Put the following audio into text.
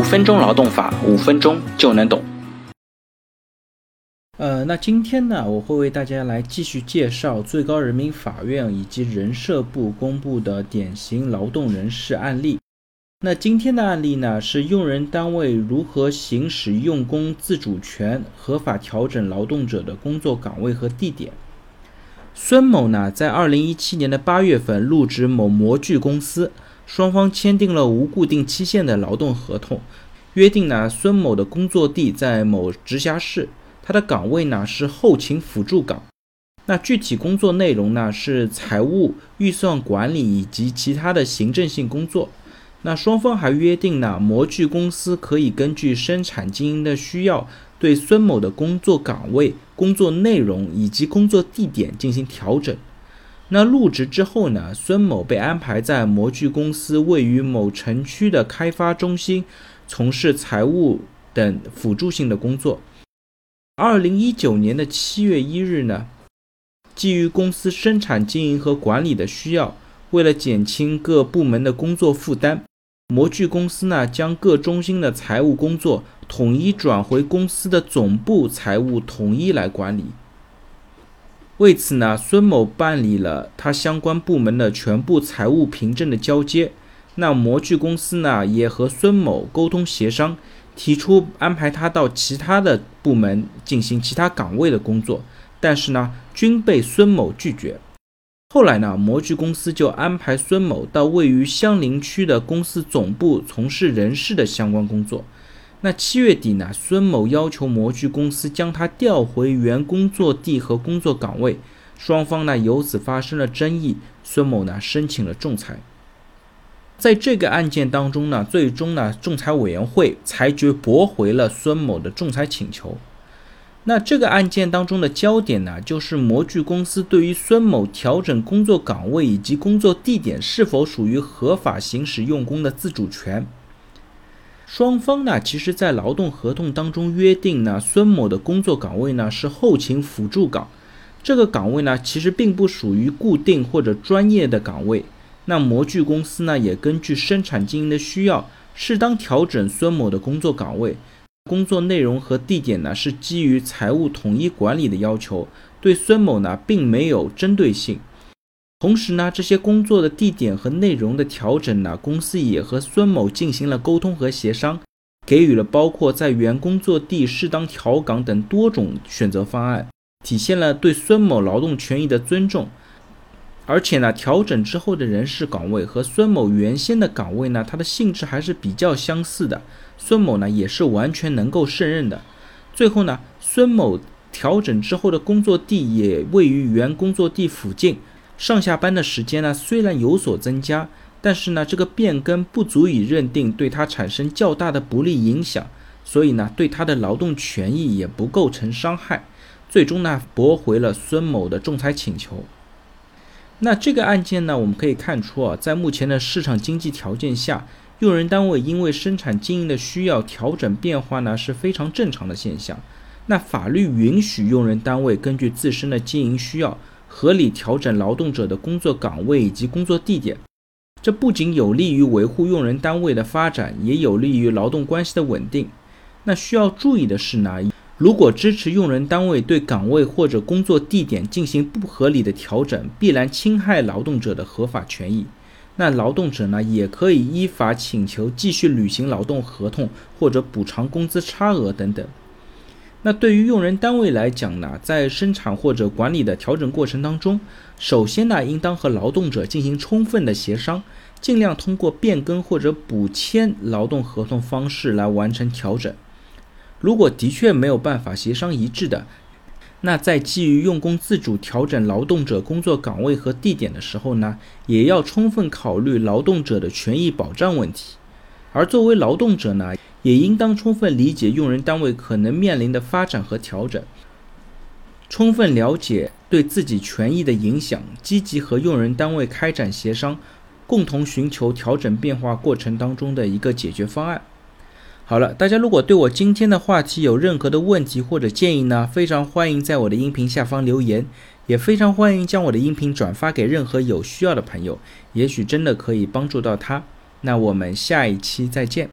五分钟劳动法，五分钟就能懂。呃，那今天呢，我会为大家来继续介绍最高人民法院以及人社部公布的典型劳动人事案例。那今天的案例呢，是用人单位如何行使用工自主权，合法调整劳动者的工作岗位和地点。孙某呢，在二零一七年的八月份入职某模具公司。双方签订了无固定期限的劳动合同，约定呢，孙某的工作地在某直辖市，他的岗位呢是后勤辅助岗，那具体工作内容呢是财务、预算管理以及其他的行政性工作。那双方还约定呢，模具公司可以根据生产经营的需要，对孙某的工作岗位、工作内容以及工作地点进行调整。那入职之后呢？孙某被安排在模具公司位于某城区的开发中心，从事财务等辅助性的工作。二零一九年的七月一日呢，基于公司生产经营和管理的需要，为了减轻各部门的工作负担，模具公司呢将各中心的财务工作统一转回公司的总部财务统一来管理。为此呢，孙某办理了他相关部门的全部财务凭证的交接。那模具公司呢，也和孙某沟通协商，提出安排他到其他的部门进行其他岗位的工作，但是呢，均被孙某拒绝。后来呢，模具公司就安排孙某到位于相邻区的公司总部从事人事的相关工作。那七月底呢，孙某要求模具公司将他调回原工作地和工作岗位，双方呢由此发生了争议，孙某呢申请了仲裁。在这个案件当中呢，最终呢仲裁委员会裁决驳回了孙某的仲裁请求。那这个案件当中的焦点呢，就是模具公司对于孙某调整工作岗位以及工作地点是否属于合法行使用工的自主权。双方呢，其实，在劳动合同当中约定呢，孙某的工作岗位呢是后勤辅助岗，这个岗位呢，其实并不属于固定或者专业的岗位。那模具公司呢，也根据生产经营的需要，适当调整孙某的工作岗位，工作内容和地点呢，是基于财务统一管理的要求，对孙某呢，并没有针对性。同时呢，这些工作的地点和内容的调整呢，公司也和孙某进行了沟通和协商，给予了包括在原工作地适当调岗等多种选择方案，体现了对孙某劳动权益的尊重。而且呢，调整之后的人事岗位和孙某原先的岗位呢，它的性质还是比较相似的，孙某呢也是完全能够胜任的。最后呢，孙某调整之后的工作地也位于原工作地附近。上下班的时间呢，虽然有所增加，但是呢，这个变更不足以认定对他产生较大的不利影响，所以呢，对他的劳动权益也不构成伤害，最终呢，驳回了孙某的仲裁请求。那这个案件呢，我们可以看出啊，在目前的市场经济条件下，用人单位因为生产经营的需要调整变化呢，是非常正常的现象。那法律允许用人单位根据自身的经营需要。合理调整劳动者的工作岗位以及工作地点，这不仅有利于维护用人单位的发展，也有利于劳动关系的稳定。那需要注意的是呢，如果支持用人单位对岗位或者工作地点进行不合理的调整，必然侵害劳动者的合法权益。那劳动者呢，也可以依法请求继续履行劳动合同或者补偿工资差额等等。那对于用人单位来讲呢，在生产或者管理的调整过程当中，首先呢，应当和劳动者进行充分的协商，尽量通过变更或者补签劳动合同方式来完成调整。如果的确没有办法协商一致的，那在基于用工自主调整劳动者工作岗位和地点的时候呢，也要充分考虑劳动者的权益保障问题。而作为劳动者呢，也应当充分理解用人单位可能面临的发展和调整，充分了解对自己权益的影响，积极和用人单位开展协商，共同寻求调整变化过程当中的一个解决方案。好了，大家如果对我今天的话题有任何的问题或者建议呢，非常欢迎在我的音频下方留言，也非常欢迎将我的音频转发给任何有需要的朋友，也许真的可以帮助到他。那我们下一期再见。